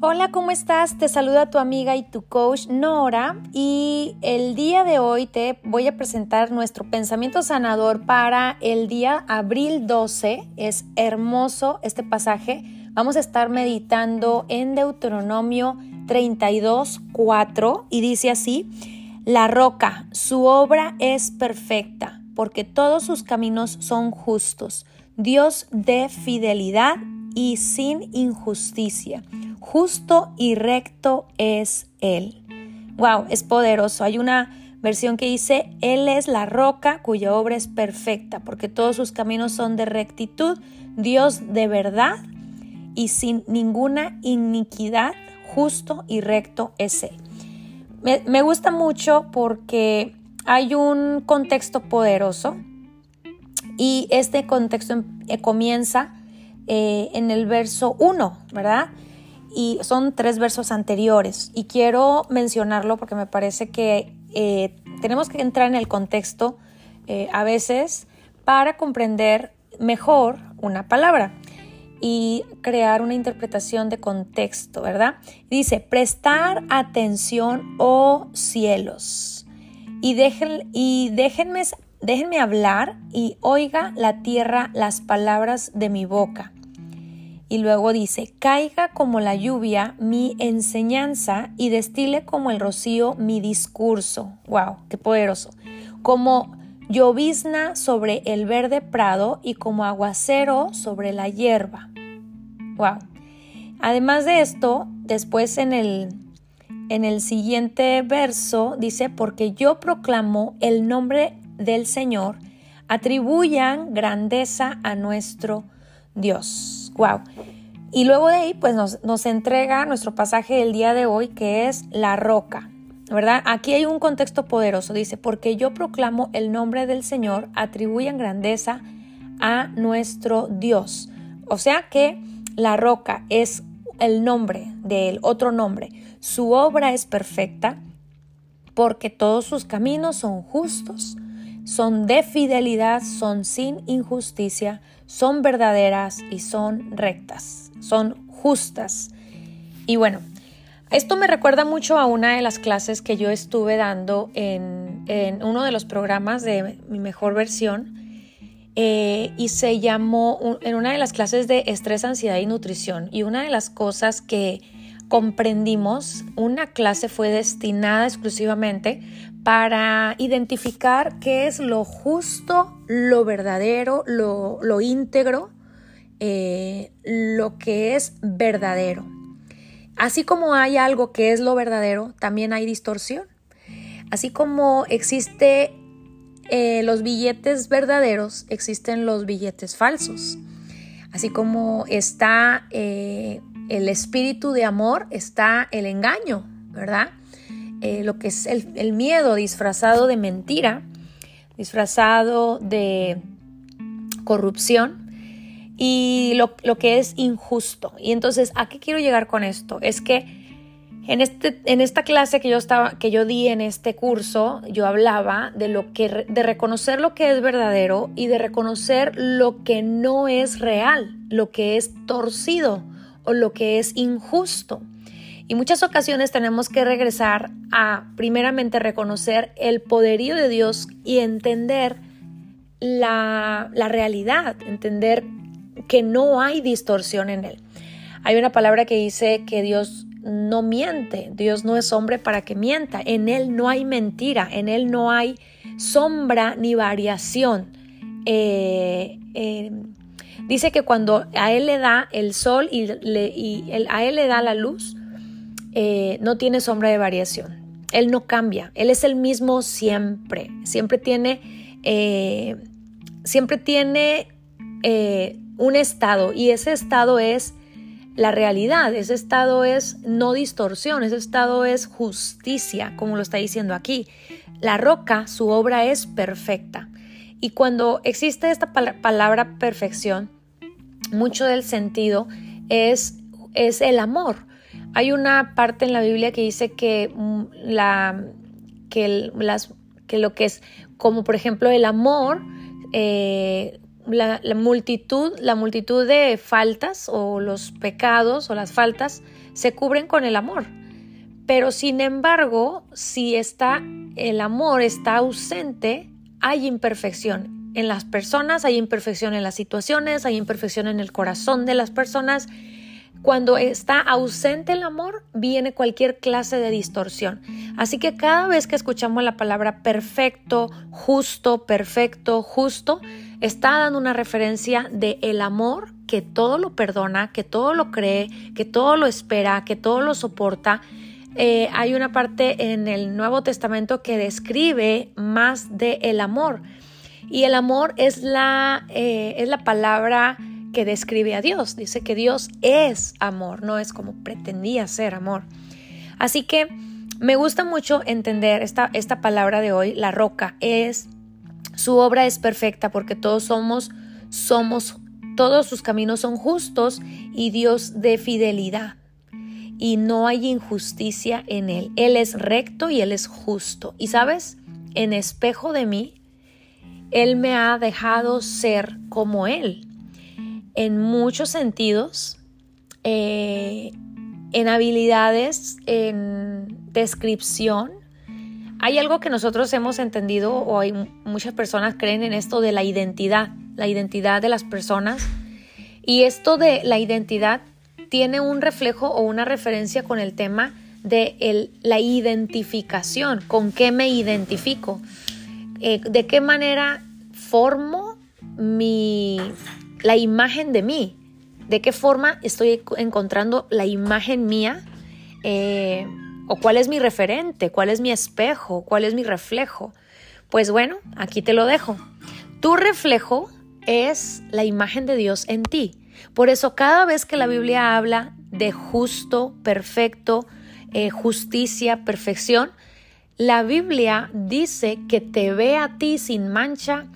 Hola, ¿cómo estás? Te saluda tu amiga y tu coach Nora y el día de hoy te voy a presentar nuestro pensamiento sanador para el día abril 12. Es hermoso este pasaje. Vamos a estar meditando en Deuteronomio 32, 4 y dice así, la roca, su obra es perfecta porque todos sus caminos son justos, Dios de fidelidad y sin injusticia justo y recto es Él. Wow, es poderoso. Hay una versión que dice, Él es la roca cuya obra es perfecta, porque todos sus caminos son de rectitud, Dios de verdad y sin ninguna iniquidad, justo y recto es Él. Me, gusta mucho porque hay un contexto poderoso y este contexto em, eh, comienza eh, en el verso 1, ¿verdad? Y son tres versos anteriores y quiero mencionarlo porque me parece que eh, tenemos que entrar en el contexto eh, a veces para comprender mejor una palabra y crear una interpretación de contexto, ¿verdad? Dice, prestar atención, oh cielos, y, y déjenme, déjenme hablar y oiga la tierra las palabras de mi boca y luego dice, caiga como la lluvia mi enseñanza y destile como el rocío mi discurso. ¡Wow! ¡Qué poderoso! Como llovizna sobre el verde prado y como aguacero sobre la hierba. ¡Wow! Además de esto, después en el, en el siguiente verso dice, porque yo proclamo el nombre del Señor, atribuyan grandeza a nuestro Dios. Wow. Y luego de ahí, pues nos, entrega nuestro pasaje del día de hoy, que es la roca. ¿verdad? Aquí hay un contexto poderoso. Dice, porque yo proclamo el nombre del Señor, atribuyan grandeza a nuestro Dios. O sea que la roca es el nombre del otro nombre. Su obra es perfecta porque todos sus caminos son justos son de fidelidad, son sin injusticia, son verdaderas y son rectas, son justas. Y bueno, esto me recuerda mucho a una de las clases que yo estuve dando en, uno de los programas de mi mejor versión eh, y se llamó en una de las clases de estrés, ansiedad y nutrición. Y una de las cosas que comprendimos, una clase fue destinada exclusivamente para identificar qué es lo justo, lo verdadero, lo, íntegro, eh, lo que es verdadero. Así como hay algo que es lo verdadero, también hay distorsión. Así como existe eh, los billetes verdaderos, existen los billetes falsos. Así como está eh, el espíritu de amor, está el engaño, ¿verdad? Eh, lo que es el, miedo disfrazado de mentira, disfrazado de corrupción y lo, que es injusto. Y entonces, ¿a qué quiero llegar con esto? Es que en, este, en esta clase que yo, estaba, que yo di en este curso, yo hablaba de, lo que, de reconocer lo que es verdadero y de reconocer lo que no es real, lo que es torcido o lo que es injusto. Y muchas ocasiones tenemos que regresar a primeramente reconocer el poderío de Dios y entender la, realidad, entender que no hay distorsión en él. Hay una palabra que dice que Dios no miente, Dios no es hombre para que mienta, en Él no hay mentira, en Él no hay sombra ni variación. Eh, eh, dice que cuando a Él le da el sol y, a Él le da la luz, eh, no tiene sombra de variación. Él no cambia, Él es el mismo siempre, siempre tiene, eh, siempre tiene eh, un estado y ese estado es la realidad, ese estado es no distorsión, ese estado es justicia, como lo está diciendo aquí. La roca, su obra es perfecta. Y cuando existe esta palabra perfección, mucho del sentido es, es el amor. Hay una parte en la Biblia que dice que, mm, la, que, las, que lo que es como por ejemplo el amor, eh, la, multitud, la multitud de faltas o los pecados o las faltas se cubren con el amor. Pero sin embargo, si está el amor está ausente, hay imperfección en las personas, hay imperfección en las situaciones, hay imperfección en el corazón de las personas cuando está ausente el amor, viene cualquier clase de distorsión. Así que cada vez que escuchamos la palabra perfecto, justo, perfecto, justo, está dando una referencia de el amor que todo lo perdona, que todo lo cree, que todo lo espera, que todo lo soporta. Eh, hay una parte en el Nuevo Testamento que describe más de el amor. Y el amor es la, eh, es la palabra que describe a Dios. Dice que Dios es amor, no es como pretendía ser amor. Así que me gusta mucho entender esta, esta palabra de hoy, la roca, es su obra es perfecta porque todos somos, somos, todos sus caminos son justos y Dios de fidelidad. Y no hay injusticia en Él. Él es recto y Él es justo. Y sabes, en espejo de mí, Él me ha dejado ser como Él en muchos sentidos, eh, en habilidades, en descripción. Hay algo que nosotros hemos entendido o hay muchas personas creen en esto de la identidad, la identidad de las personas. Y esto de la identidad tiene un reflejo o una referencia con el tema de la identificación, con qué me identifico, eh, de qué manera formo mi la imagen de mí. ¿De qué forma estoy encontrando la imagen mía? Eh, ¿O cuál es mi referente? ¿Cuál es mi espejo? ¿Cuál es mi reflejo? Pues bueno, aquí te lo dejo. Tu reflejo es la imagen de Dios en ti. Por eso cada vez que la Biblia habla de justo, perfecto, eh, justicia, perfección, la Biblia dice que te ve a ti sin mancha,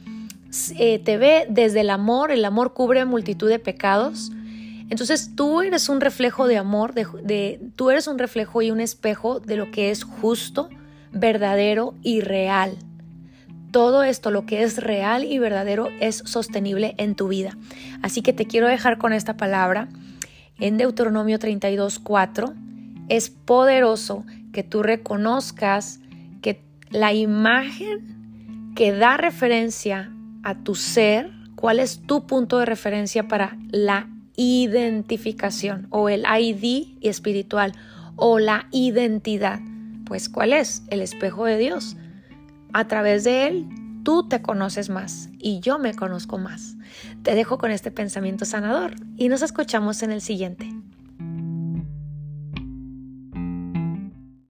eh, te ve desde el amor, el amor cubre multitud de pecados. Entonces tú eres un reflejo de amor, de, tú eres un reflejo y un espejo de lo que es justo, verdadero y real. Todo esto, lo que es real y verdadero, es sostenible en tu vida. Así que te quiero dejar con esta palabra en Deuteronomio 32, 4. Es poderoso que tú reconozcas que la imagen que da referencia a tu ser, cuál es tu punto de referencia para la identificación o el ID espiritual o la identidad. Pues cuál es el espejo de Dios. A través de él tú te conoces más y yo me conozco más. Te dejo con este pensamiento sanador y nos escuchamos en el siguiente.